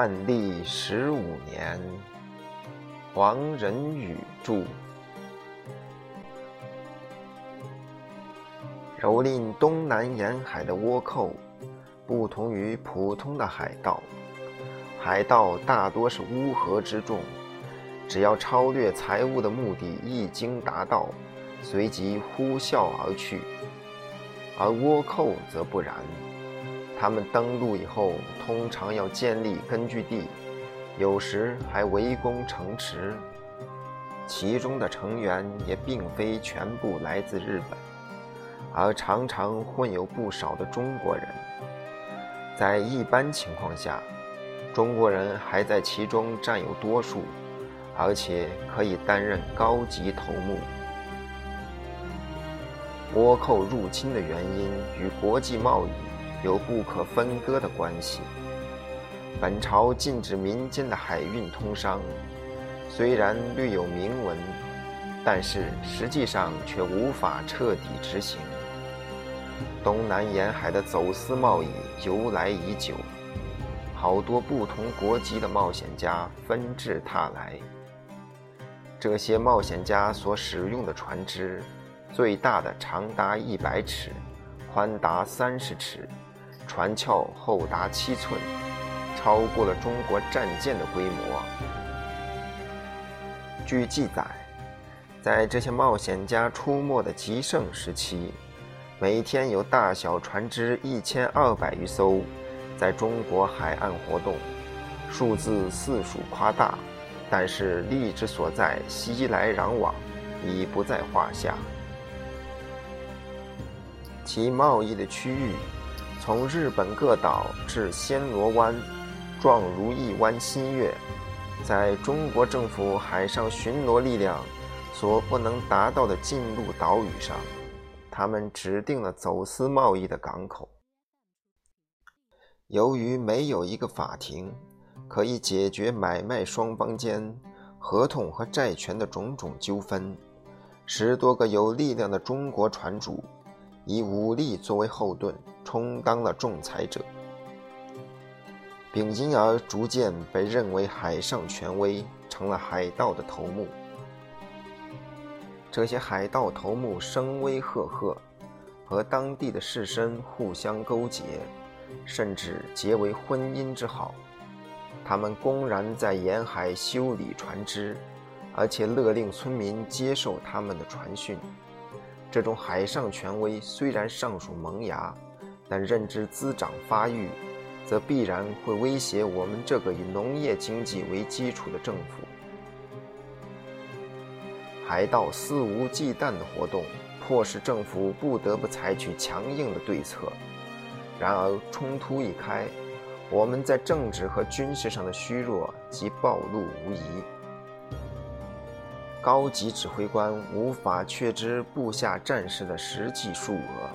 万历十五年，王仁宇著。蹂躏东南沿海的倭寇，不同于普通的海盗。海盗大多是乌合之众，只要超掠财物的目的一经达到，随即呼啸而去。而倭寇则不然，他们登陆以后，通常要建立根据地，有时还围攻城池。其中的成员也并非全部来自日本。而常常混有不少的中国人，在一般情况下，中国人还在其中占有多数，而且可以担任高级头目。倭寇入侵的原因与国际贸易有不可分割的关系。本朝禁止民间的海运通商，虽然略有明文，但是实际上却无法彻底执行。东南沿海的走私贸易由来已久，好多不同国籍的冒险家纷至沓来。这些冒险家所使用的船只，最大的长达一百尺，宽达三十尺，船壳厚达七寸，超过了中国战舰的规模。据记载，在这些冒险家出没的极盛时期。每天有大小船只一千二百余艘，在中国海岸活动，数字似属夸大，但是利之所在，熙来攘往，已不在话下。其贸易的区域，从日本各岛至暹罗湾、状如一湾新月，在中国政府海上巡逻力量所不能达到的近陆岛屿上。他们指定了走私贸易的港口。由于没有一个法庭可以解决买卖双方间合同和债权的种种纠纷，十多个有力量的中国船主以武力作为后盾，充当了仲裁者，并因而逐渐被认为海上权威，成了海盗的头目。这些海盗头目声威赫赫，和当地的士绅互相勾结，甚至结为婚姻之好。他们公然在沿海修理船只，而且勒令村民接受他们的传讯。这种海上权威虽然尚属萌芽，但认知滋长发育，则必然会威胁我们这个以农业经济为基础的政府。海盗肆无忌惮的活动，迫使政府不得不采取强硬的对策。然而，冲突一开，我们在政治和军事上的虚弱即暴露无遗。高级指挥官无法确知部下战士的实际数额，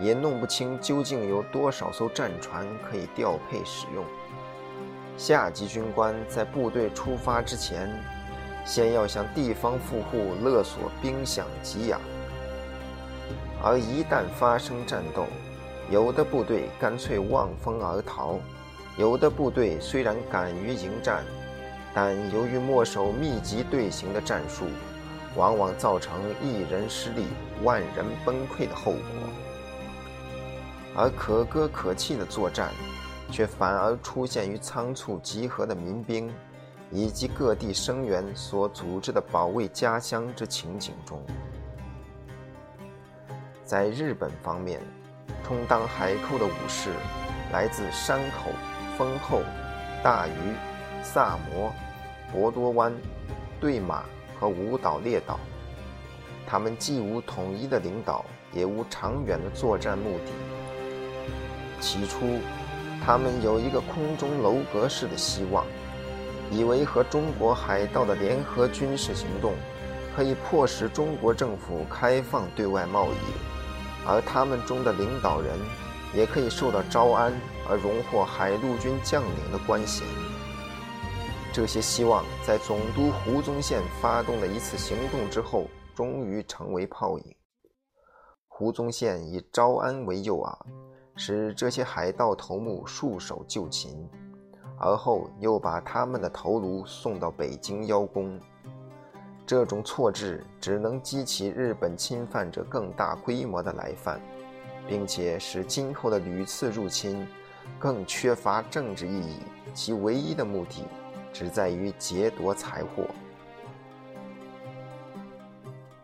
也弄不清究竟有多少艘战船可以调配使用。下级军官在部队出发之前。先要向地方富户勒索兵饷给养，而一旦发生战斗，有的部队干脆望风而逃，有的部队虽然敢于迎战，但由于墨守密集队形的战术，往往造成一人失利、万人崩溃的后果，而可歌可泣的作战，却反而出现于仓促集合的民兵。以及各地声援所组织的保卫家乡之情景中，在日本方面，充当海寇的武士来自山口、丰后、大隅、萨摩、博多湾、对马和五岛列岛。他们既无统一的领导，也无长远的作战目的。起初，他们有一个空中楼阁式的希望。以为和中国海盗的联合军事行动，可以迫使中国政府开放对外贸易，而他们中的领导人也可以受到招安而荣获海陆军将领的官衔。这些希望在总督胡宗宪发动了一次行动之后，终于成为泡影。胡宗宪以招安为诱饵，使这些海盗头目束手就擒。而后又把他们的头颅送到北京邀功。这种错置只能激起日本侵犯者更大规模的来犯，并且使今后的屡次入侵更缺乏政治意义。其唯一的目的只在于劫夺财货。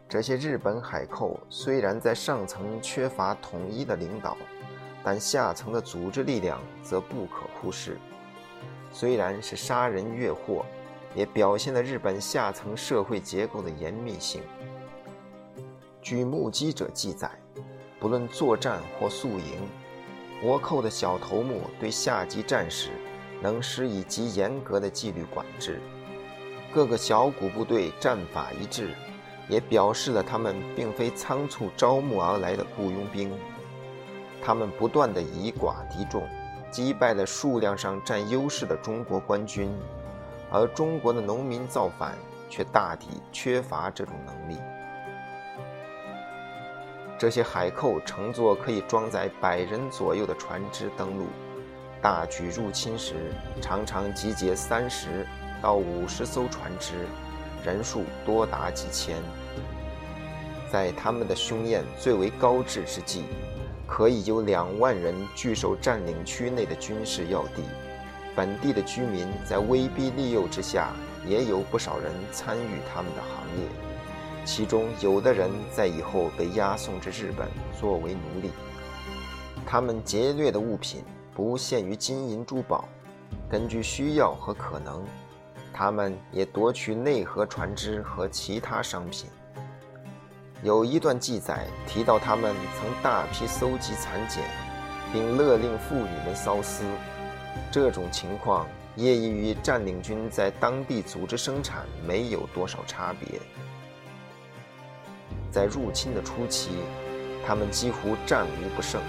这些日本海寇虽然在上层缺乏统一的领导，但下层的组织力量则不可忽视。虽然是杀人越货，也表现了日本下层社会结构的严密性。据目击者记载，不论作战或宿营，倭寇的小头目对下级战士能施以极严格的纪律管制。各个小股部队战法一致。也表示了他们并非仓促招募而来的雇佣兵，他们不断地以寡敌众，击败了数量上占优势的中国官军，而中国的农民造反却大抵缺乏这种能力。这些海寇乘坐可以装载百人左右的船只登陆，大举入侵时，常常集结三十到五十艘船只。人数多达几千，在他们的凶焰最为高炽之际，可以有两万人据守占领区内的军事要地。本地的居民在威逼利诱之下，也有不少人参与他们的行列。其中有的人在以后被押送至日本作为奴隶。他们劫掠的物品不限于金银珠宝，根据需要和可能。他们也夺取内河船只和其他商品。有一段记载提到，他们曾大批搜集蚕茧，并勒令妇女们缫丝。这种情况也与占领军在当地组织生产没有多少差别。在入侵的初期，他们几乎战无不胜，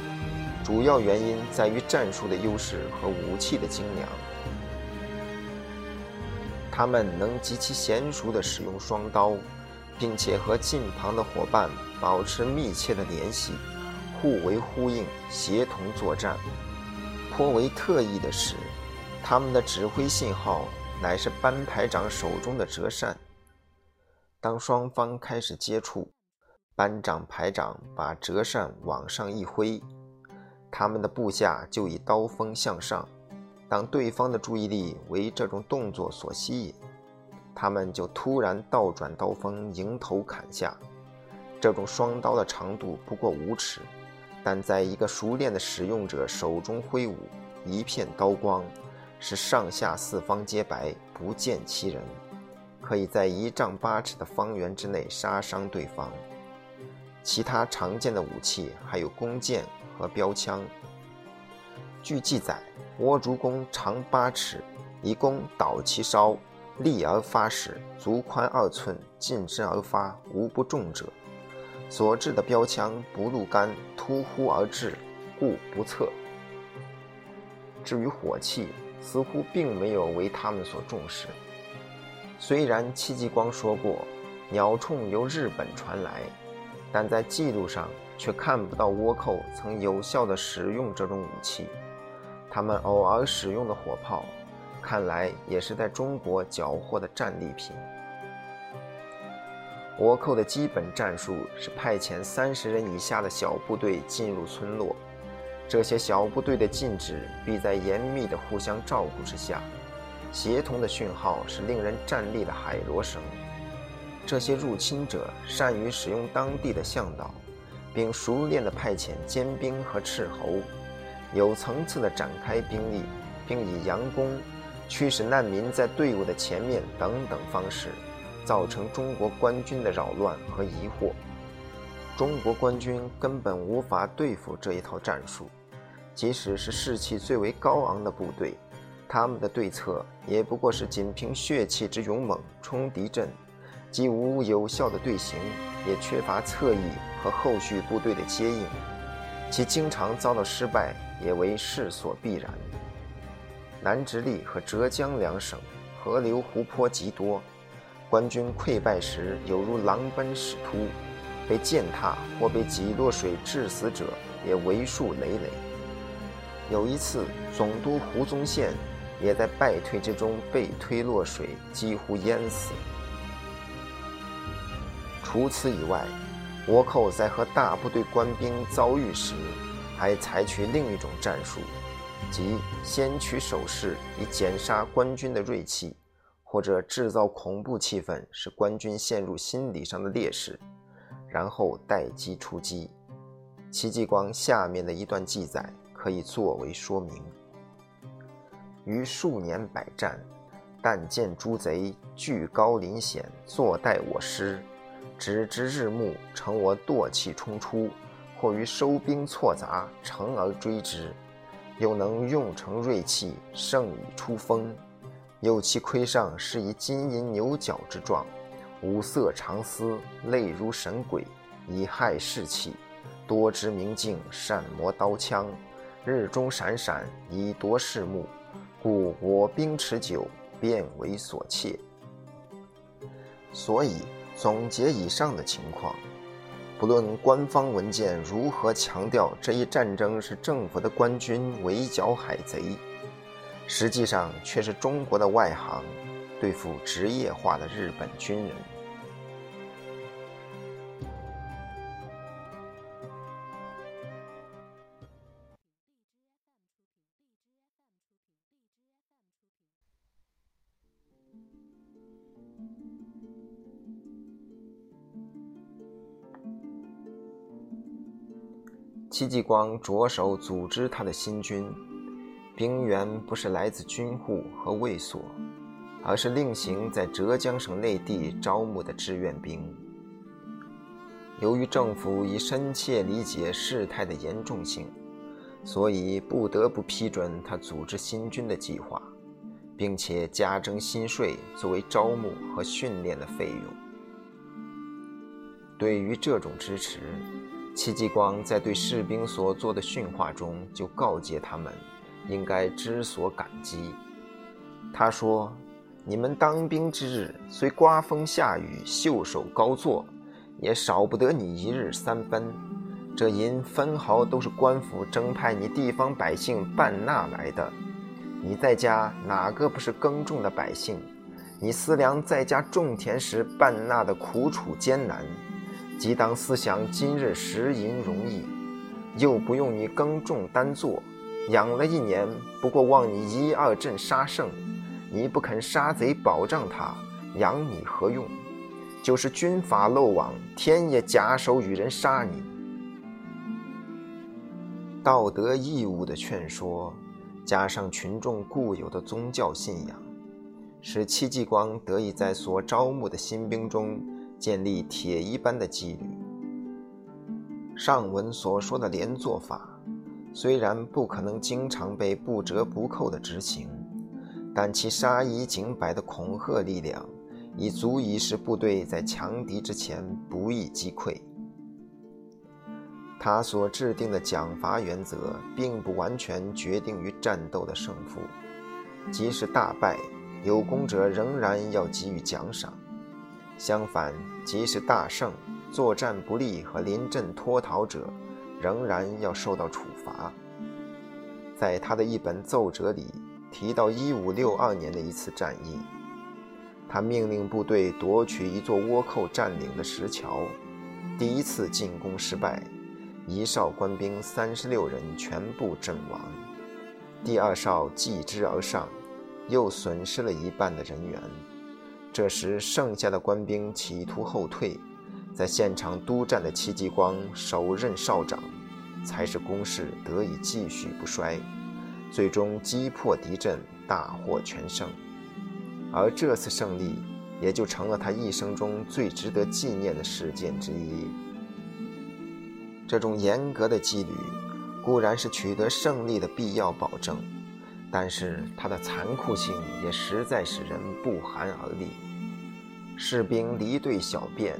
主要原因在于战术的优势和武器的精良。他们能极其娴熟地使用双刀，并且和近旁的伙伴保持密切的联系，互为呼应，协同作战。颇为特异的是，他们的指挥信号乃是班排长手中的折扇。当双方开始接触，班长、排长把折扇往上一挥，他们的部下就以刀锋向上。当对方的注意力为这种动作所吸引，他们就突然倒转刀锋，迎头砍下。这种双刀的长度不过五尺，但在一个熟练的使用者手中挥舞，一片刀光，使上下四方皆白，不见其人，可以在一丈八尺的方圆之内杀伤对方。其他常见的武器还有弓箭和标枪。据记载。倭竹弓长八尺，以弓导其梢，立而发时，足宽二寸，尽之而发，无不中者。所制的标枪不露杆，突忽而至，故不测。至于火器，似乎并没有为他们所重视。虽然戚继光说过鸟铳由日本传来，但在记录上却看不到倭寇曾有效地使用这种武器。他们偶尔使用的火炮，看来也是在中国缴获的战利品。倭寇的基本战术是派遣三十人以下的小部队进入村落，这些小部队的进止必在严密的互相照顾之下。协同的讯号是令人站立的海螺声。这些入侵者善于使用当地的向导，并熟练地派遣尖兵和斥候。有层次地展开兵力，并以佯攻、驱使难民在队伍的前面等等方式，造成中国官军的扰乱和疑惑。中国官军根本无法对付这一套战术，即使是士气最为高昂的部队，他们的对策也不过是仅凭血气之勇猛冲敌阵，既无有效的队形，也缺乏侧翼和后续部队的接应，其经常遭到失败。也为势所必然。南直隶和浙江两省河流湖泊极多，官军溃败时有如狼奔屎突，被践踏或被挤落水致死者也为数累累。有一次，总督胡宗宪也在败退之中被推落水，几乎淹死。除此以外，倭寇在和大部队官兵遭遇时，还采取另一种战术，即先取守势以减杀官军的锐气，或者制造恐怖气氛，使官军陷入心理上的劣势，然后待机出击。戚继光下面的一段记载可以作为说明。于数年百战，但见诸贼据高临险，坐待我师，直至日暮，乘我惰气冲出，或于收兵错杂，乘而追之，又能用成锐气，胜以出锋。又其盔上是以金银牛角之状，五色长丝，类如神鬼，以害士气。多知明镜，善磨刀枪，日中闪闪，以夺视目。故我兵持久，便为所切。所以总结以上的情况，不论官方文件如何强调这一战争是政府的官军围剿海贼，实际上却是中国的外行对付职业化的日本军人。戚继光着手组织他的新军，兵源不是来自军户和卫所，而是另行在浙江省内地招募的志愿兵。由于政府已深切理解事态的严重性，所以不得不批准他组织新军的计划，并且加征新税作为招募和训练的费用。对于这种支持，戚继光在对士兵所做的训话中，就告诫他们应该知所感激。他说：“你们当兵之日，虽刮风下雨、袖手高坐，也少不得你一日三分。这银分毫都是官府征派你地方百姓办纳来的。你在家哪个不是耕种的百姓？你思量在家种田时办纳的苦楚艰难。”即当思想今日食银容易，又不用你耕种单作，养了一年，不过望你一二阵杀胜，你不肯杀贼保障他，养你何用？就是军法漏网，天也假手与人杀你。道德义务的劝说，加上群众固有的宗教信仰，使戚继光得以在所招募的新兵中。建立铁一般的纪律。上文所说的连坐法，虽然不可能经常被不折不扣地执行，但其杀一儆百的恐吓力量，已足以使部队在强敌之前不易击溃。他所制定的奖罚原则，并不完全决定于战斗的胜负，即使大败，有功者仍然要给予奖赏。相反，即使大胜，作战不利和临阵脱逃者，仍然要受到处罚。在他的一本奏折里提到1562年的一次战役，他命令部队夺取一座倭寇占领的石桥，第一次进攻失败，一哨官兵36人全部阵亡，第二哨继之而上，又损失了一半的人员。这时，剩下的官兵企图后退，在现场督战的戚继光手刃少长，才使攻势得以继续不衰，最终击破敌阵，大获全胜。而这次胜利，也就成了他一生中最值得纪念的事件之一。这种严格的纪律，固然是取得胜利的必要保证，但是它的残酷性也实在使人不寒而栗。士兵离队小便，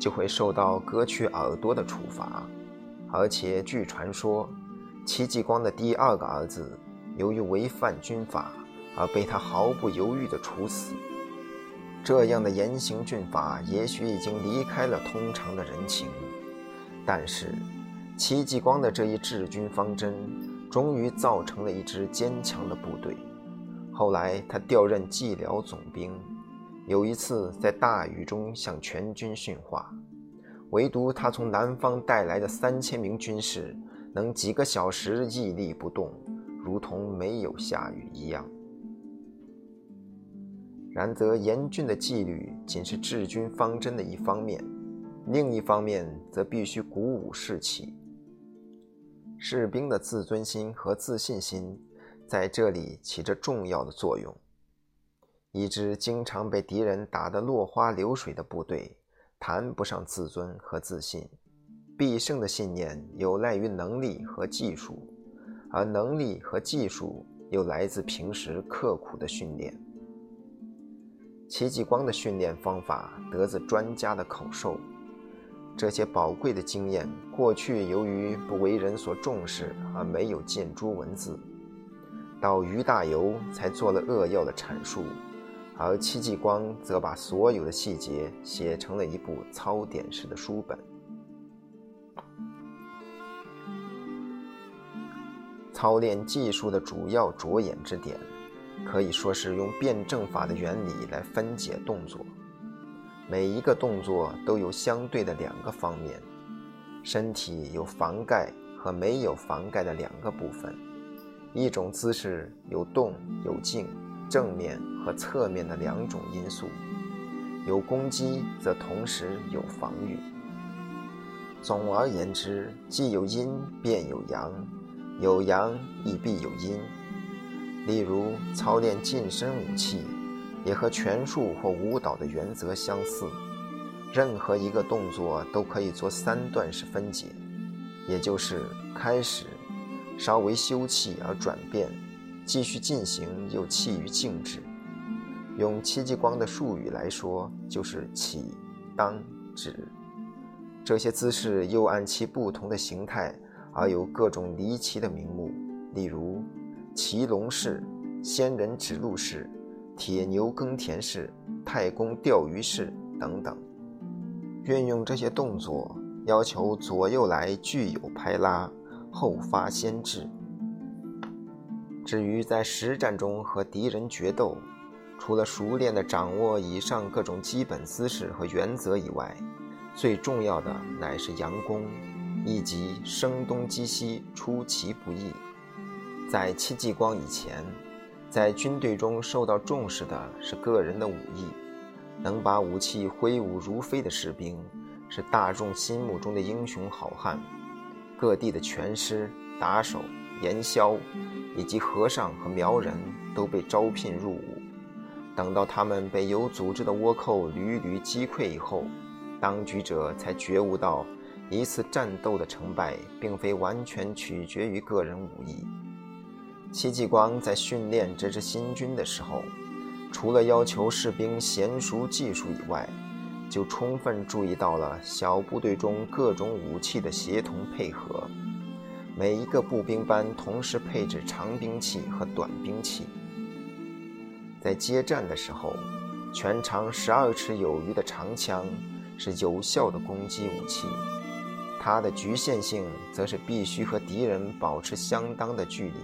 就会受到割去耳朵的处罚，而且据传说，戚继光的第二个儿子由于违反军法而被他毫不犹豫地处死。这样的严刑峻法也许已经离开了通常的人情，但是戚继光的这一治军方针，终于造成了一支坚强的部队。后来他调任蓟辽总兵，有一次在大雨中向全军训话，唯独他从南方带来的三千名军士能几个小时屹立不动，如同没有下雨一样。然则严峻的纪律仅是治军方针的一方面，另一方面则必须鼓舞士气。士兵的自尊心和自信心在这里起着重要的作用。一支经常被敌人打得落花流水的部队，谈不上自尊和自信。必胜的信念有赖于能力和技术，而能力和技术又来自平时刻苦的训练。戚继光的训练方法得自专家的口授，这些宝贵的经验过去由于不为人所重视而没有见诸文字，到于大猷才做了扼要的阐述，而戚继光则把所有的细节写成了一部操典式的书本。操练技术的主要着眼之点。可以说是用辩证法的原理来分解动作，每一个动作都有相对的两个方面，身体有防盖和没有防盖的两个部分，一种姿势有动有静，正面和侧面的两种因素，有攻击则同时有防御。总而言之，既有阴便有阳，有阳亦必有阴。例如，操练近身武器，也和拳术或舞蹈的原则相似。任何一个动作都可以做三段式分解，也就是开始，稍微休憩而转变，继续进行又弃于静止。用戚继光的术语来说，就是起、当、止。这些姿势又按其不同的形态而有各种离奇的名目，例如。骑龙式、仙人指路式、铁牛耕田式、太公钓鱼式等等，运用这些动作，要求左右来具有拍拉，后发先至。至于在实战中和敌人决斗，除了熟练地掌握以上各种基本姿势和原则以外，最重要的乃是佯攻，以及声东击西，出其不意。在戚继光以前，在军队中受到重视的是个人的武艺，能把武器挥舞如飞的士兵是大众心目中的英雄好汉。各地的拳师、打手、盐枭，以及和尚和苗人都被招聘入伍。等到他们被有组织的倭寇屡屡击溃以后，当局者才觉悟到，一次战斗的成败并非完全取决于个人武艺。戚继光在训练这支新军的时候，除了要求士兵娴熟技术以外，就充分注意到了小部队中各种武器的协同配合。每一个步兵班同时配置长兵器和短兵器。在接战的时候，全长十二尺有余的长枪是有效的攻击武器，它的局限性则是必须和敌人保持相当的距离。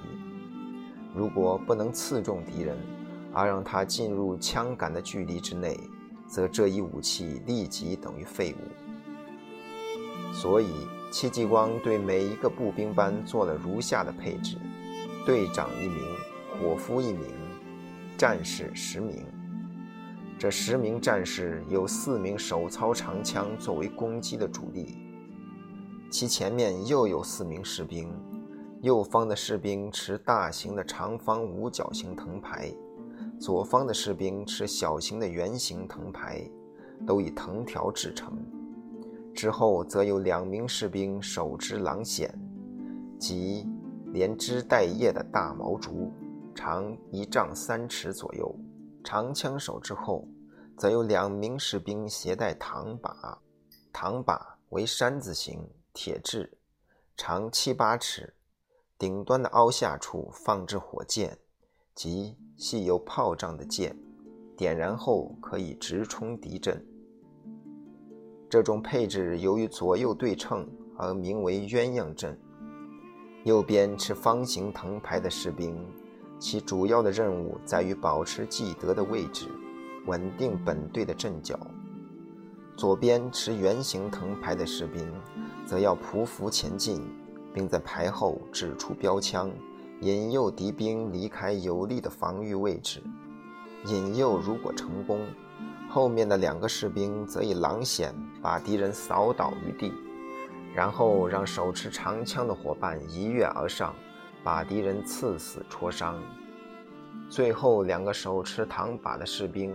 如果不能刺中敌人，而让他进入枪杆的距离之内，则这一武器立即等于废物。所以，戚继光对每一个步兵班做了如下的配置：队长一名，伙夫一名，战士十名。这十名战士有四名手操长枪作为攻击的主力，其前面又有四名士兵。右方的士兵持大型的长方五角形藤牌，左方的士兵持小型的圆形藤牌，都以藤条制成。之后则有两名士兵手持狼筅，即连枝带叶的大毛竹，长一丈三尺左右。长枪手之后，则有两名士兵携带唐靶，唐靶为山字形，铁制，长七八尺。顶端的凹下处放置火箭，即系有炮仗的箭，点燃后可以直冲敌阵。这种配置由于左右对称而名为鸳鸯阵。右边持方形藤牌的士兵，其主要的任务在于保持既得的位置，稳定本队的阵脚。左边持圆形藤牌的士兵，则要匍匐前进，并在牌后指出标枪，引诱敌兵离开有利的防御位置。引诱如果成功，后面的两个士兵则以狼筅把敌人扫倒于地，然后让手持长枪的伙伴一跃而上，把敌人刺死戳伤。最后两个手持唐把的士兵，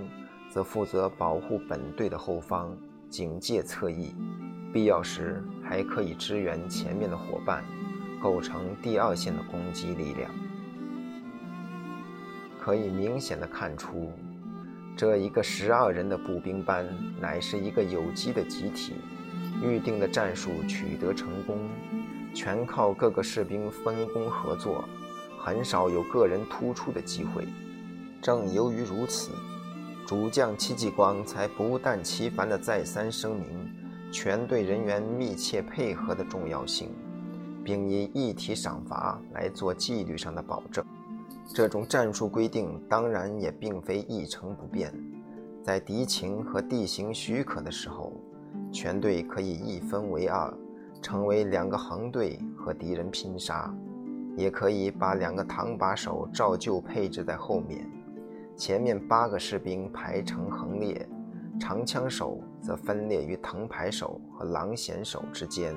则负责保护本队的后方。警戒侧翼，必要时还可以支援前面的伙伴，构成第二线的攻击力量。可以明显的看出，这一个十二人的步兵班乃是一个有机的集体，预定的战术取得成功，全靠各个士兵分工合作，很少有个人突出的机会。正由于如此。主将戚继光才不但其烦的再三声明全队人员密切配合的重要性，并以一体赏罚来做纪律上的保证。这种战术规定当然也并非一成不变，在敌情和地形许可的时候，全队可以一分为二，成为两个横队和敌人拼杀，也可以把两个堂把手照旧配置在后面。前面八个士兵排成横列，长枪手则分裂于藤牌手和狼弦手之间。